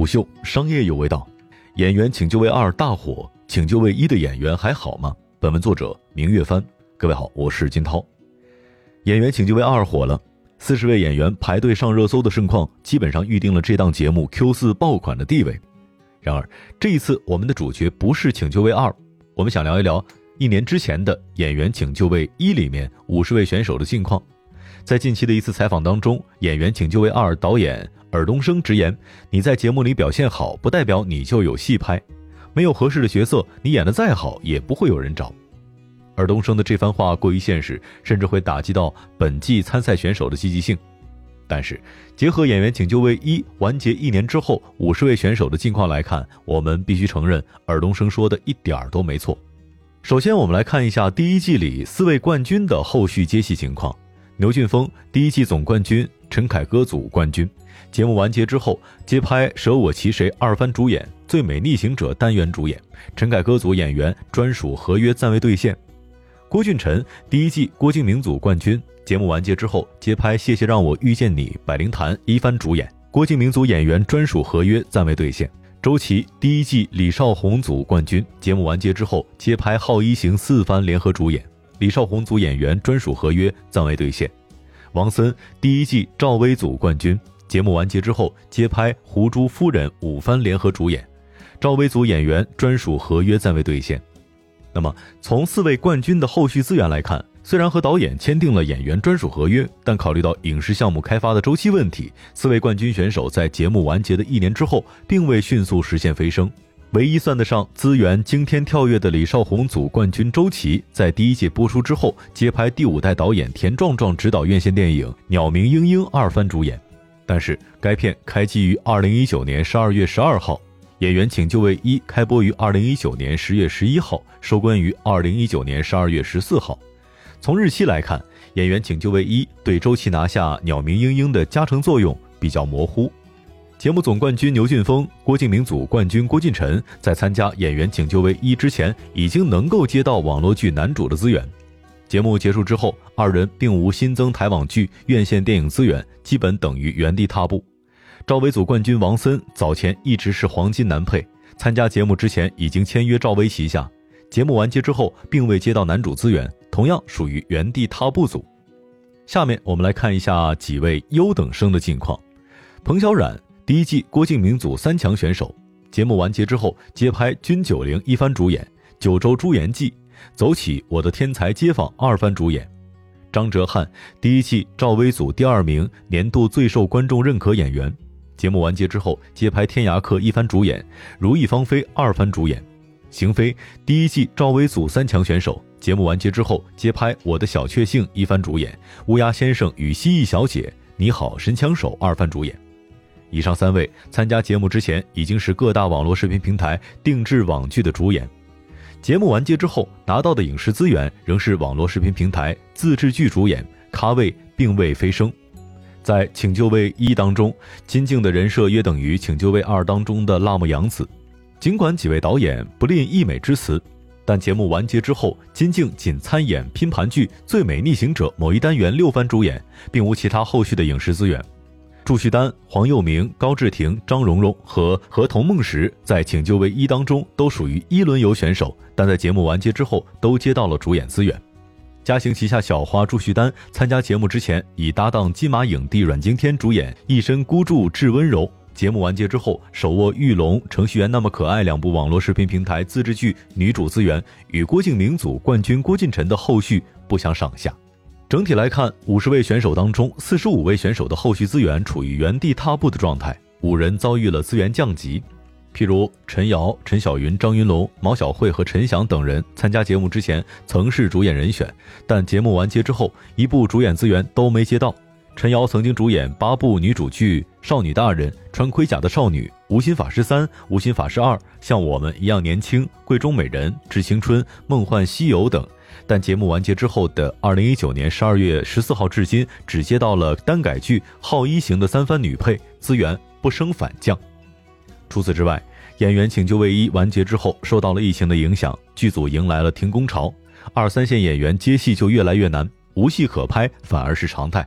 虎嗅商业有味道，演员请就位二大火，请就位一的演员还好吗？本文作者明月帆。各位好，我是金涛。演员请就位二火了，四十位演员排队上热搜的盛况，基本上预定了这档节目 Q 四爆款的地位。然而这一次我们的主角不是请就位二，我们想聊一聊一年之前的演员请就位一里面五十位选手的近况。在近期的一次采访当中，演员请就位二导演尔冬升直言：“你在节目里表现好，不代表你就有戏拍。没有合适的角色，你演得再好，也不会有人找。”尔冬升的这番话过于现实，甚至会打击到本季参赛选手的积极性。但是，结合演员请就位一完结一年之后五十位选手的近况来看，我们必须承认尔冬升说的一点儿都没错。首先，我们来看一下第一季里四位冠军的后续接戏情况。牛俊峰第一季总冠军，陈凯歌组冠军。节目完结之后，接拍《舍我其谁》二番主演，《最美逆行者》单元主演。陈凯歌组演员专属合约暂未兑现。郭俊辰第一季郭敬明组冠军，节目完结之后接拍《谢谢让我遇见你》百灵坛一番主演。郭敬明组演员专属合约暂未兑现。周琦第一季李少红组冠军，节目完结之后接拍《好一行》四番联合主演。李少红组演员专属合约暂未兑现，王森第一季赵薇组冠军，节目完结之后接拍《胡珠夫人》五番联合主演，赵薇组演员专属合约暂未兑现。那么从四位冠军的后续资源来看，虽然和导演签订了演员专属合约，但考虑到影视项目开发的周期问题，四位冠军选手在节目完结的一年之后，并未迅速实现飞升。唯一算得上资源惊天跳跃的李少红组冠军周琦，在第一届播出之后接拍第五代导演田壮壮执导院线电影《鸟鸣莺莺》二番主演，但是该片开机于二零一九年十二月十二号，演员请就位一开播于二零一九年十月十一号，收官于二零一九年十二月十四号。从日期来看，演员请就位一对周琦拿下《鸟鸣莺莺》的加成作用比较模糊。节目总冠军牛俊峰、郭敬明组冠军郭俊辰在参加《演员请就位一》之前，已经能够接到网络剧男主的资源。节目结束之后，二人并无新增台网剧、院线电影资源，基本等于原地踏步。赵薇组冠军王森早前一直是黄金男配，参加节目之前已经签约赵薇旗下，节目完结之后并未接到男主资源，同样属于原地踏步组。下面我们来看一下几位优等生的近况：彭小苒。第一季郭敬明组三强选手，节目完结之后接拍《君九龄》一番主演，《九州朱颜记》走起，《我的天才街坊》二番主演。张哲瀚第一季赵薇组第二名，年度最受观众认可演员，节目完结之后接拍《天涯客》一番主演，《如意芳菲》二番主演。邢菲第一季赵薇组三强选手，节目完结之后接拍《我的小确幸》一番主演，《乌鸦先生与蜥蜴小姐》你好神枪手二番主演。以上三位参加节目之前已经是各大网络视频平台定制网剧的主演，节目完结之后拿到的影视资源仍是网络视频平台自制剧主演，咖位并未飞升。在《请就位一》当中，金靖的人设约等于《请就位二》当中的辣目洋子。尽管几位导演不吝溢美之词，但节目完结之后，金靖仅参演拼盘剧《最美逆行者》某一单元六番主演，并无其他后续的影视资源。祝绪丹、黄又明、高志廷、张荣荣和何童梦石在《请就位一》当中都属于一轮游选手，但在节目完结之后都接到了主演资源。嘉行旗下小花祝绪丹参加节目之前已搭档金马影帝阮经天主演《一身孤注致温柔》，节目完结之后手握《玉龙》《程序员那么可爱》两部网络视频平台自制剧女主资源，与郭敬明组冠军郭俊辰的后续不相上下。整体来看，五十位选手当中，四十五位选手的后续资源处于原地踏步的状态，五人遭遇了资源降级。譬如陈瑶、陈小云、张云龙、毛晓慧和陈翔等人参加节目之前曾是主演人选，但节目完结之后，一部主演资源都没接到。陈瑶曾经主演八部女主剧《少女大人》《穿盔甲的少女》《无心法师三》《无心法师二》《像我们一样年轻》《贵中美人》《致青春》《梦幻西游》等。但节目完结之后的二零一九年十二月十四号至今，只接到了单改剧《好一行》的三番女配资源不升反降。除此之外，演员请就位一完结之后，受到了疫情的影响，剧组迎来了停工潮，二三线演员接戏就越来越难，无戏可拍反而是常态。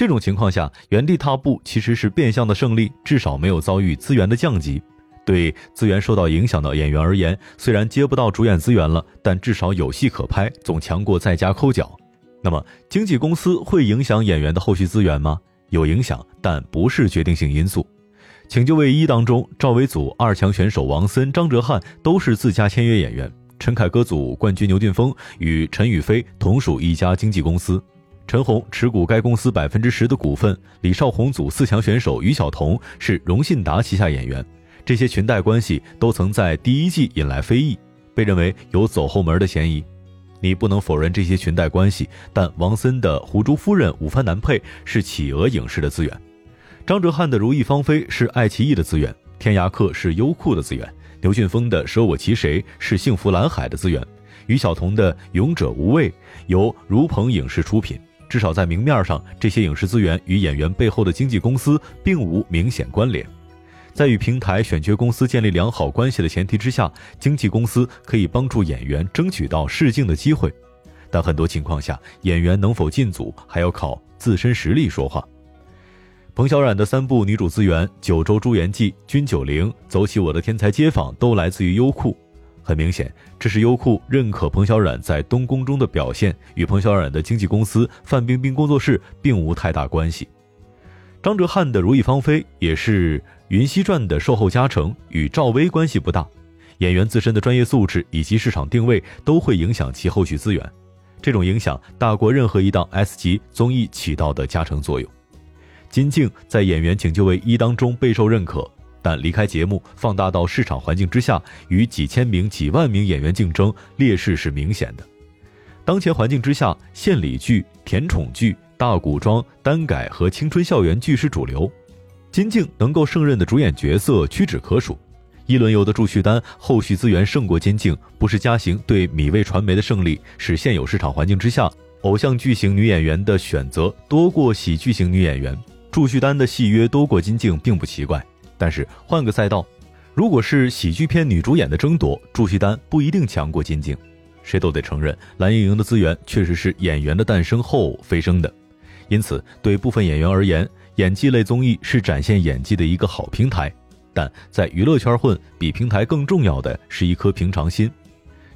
这种情况下，原地踏步其实是变相的胜利，至少没有遭遇资源的降级。对资源受到影响的演员而言，虽然接不到主演资源了，但至少有戏可拍，总强过在家抠脚。那么，经纪公司会影响演员的后续资源吗？有影响，但不是决定性因素。请就位一当中，赵薇组二强选手王森、张哲瀚都是自家签约演员；陈凯歌组冠军牛俊峰与陈雨菲同属一家经纪公司，陈红持股该公司百分之十的股份。李少红组四强选手于晓彤是荣信达旗下演员。这些裙带关系都曾在第一季引来非议，被认为有走后门的嫌疑。你不能否认这些裙带关系，但王森的《狐珠夫人》午饭男配是企鹅影视的资源，张哲瀚的《如意芳菲》是爱奇艺的资源，《天涯客》是优酷的资源，牛俊峰的《舍我其谁》是幸福蓝海的资源，于晓彤的《勇者无畏》由如鹏影视出品。至少在明面上，这些影视资源与演员背后的经纪公司并无明显关联。在与平台选角公司建立良好关系的前提之下，经纪公司可以帮助演员争取到试镜的机会，但很多情况下，演员能否进组还要靠自身实力说话。彭小苒的三部女主资源《九州朱颜记》《君九龄》《走起我的天才街坊》都来自于优酷，很明显，这是优酷认可彭小苒在东宫中的表现，与彭小苒的经纪公司范冰冰工作室并无太大关系。张哲瀚的《如意芳菲》也是《云汐传》的售后加成，与赵薇关系不大。演员自身的专业素质以及市场定位都会影响其后续资源，这种影响大过任何一档 S 级综艺起到的加成作用。金靖在《演员请就位一》当中备受认可，但离开节目，放大到市场环境之下，与几千名、几万名演员竞争，劣势是明显的。当前环境之下，献礼剧、甜宠剧。大古装、耽改和青春校园剧是主流，金靖能够胜任的主演角色屈指可数。一轮游的祝绪丹后续资源胜过金靖，不是嘉行对米未传媒的胜利，是现有市场环境之下，偶像剧型女演员的选择多过喜剧型女演员。祝绪丹的戏约多过金靖并不奇怪，但是换个赛道，如果是喜剧片女主演的争夺，祝绪丹不一定强过金靖。谁都得承认，蓝盈莹的资源确实是演员的诞生后飞升的。因此，对部分演员而言，演技类综艺是展现演技的一个好平台。但在娱乐圈混，比平台更重要的是一颗平常心。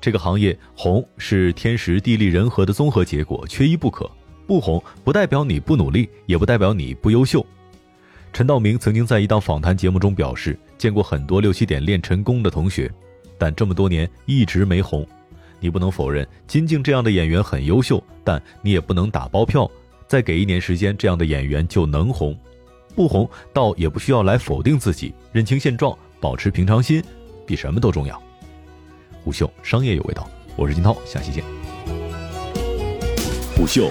这个行业红是天时地利人和的综合结果，缺一不可。不红不代表你不努力，也不代表你不优秀。陈道明曾经在一档访谈节目中表示，见过很多六七点练成功的同学，但这么多年一直没红。你不能否认金靖这样的演员很优秀，但你也不能打包票。再给一年时间，这样的演员就能红，不红倒也不需要来否定自己，认清现状，保持平常心，比什么都重要。虎嗅商业有味道，我是金涛，下期见。虎嗅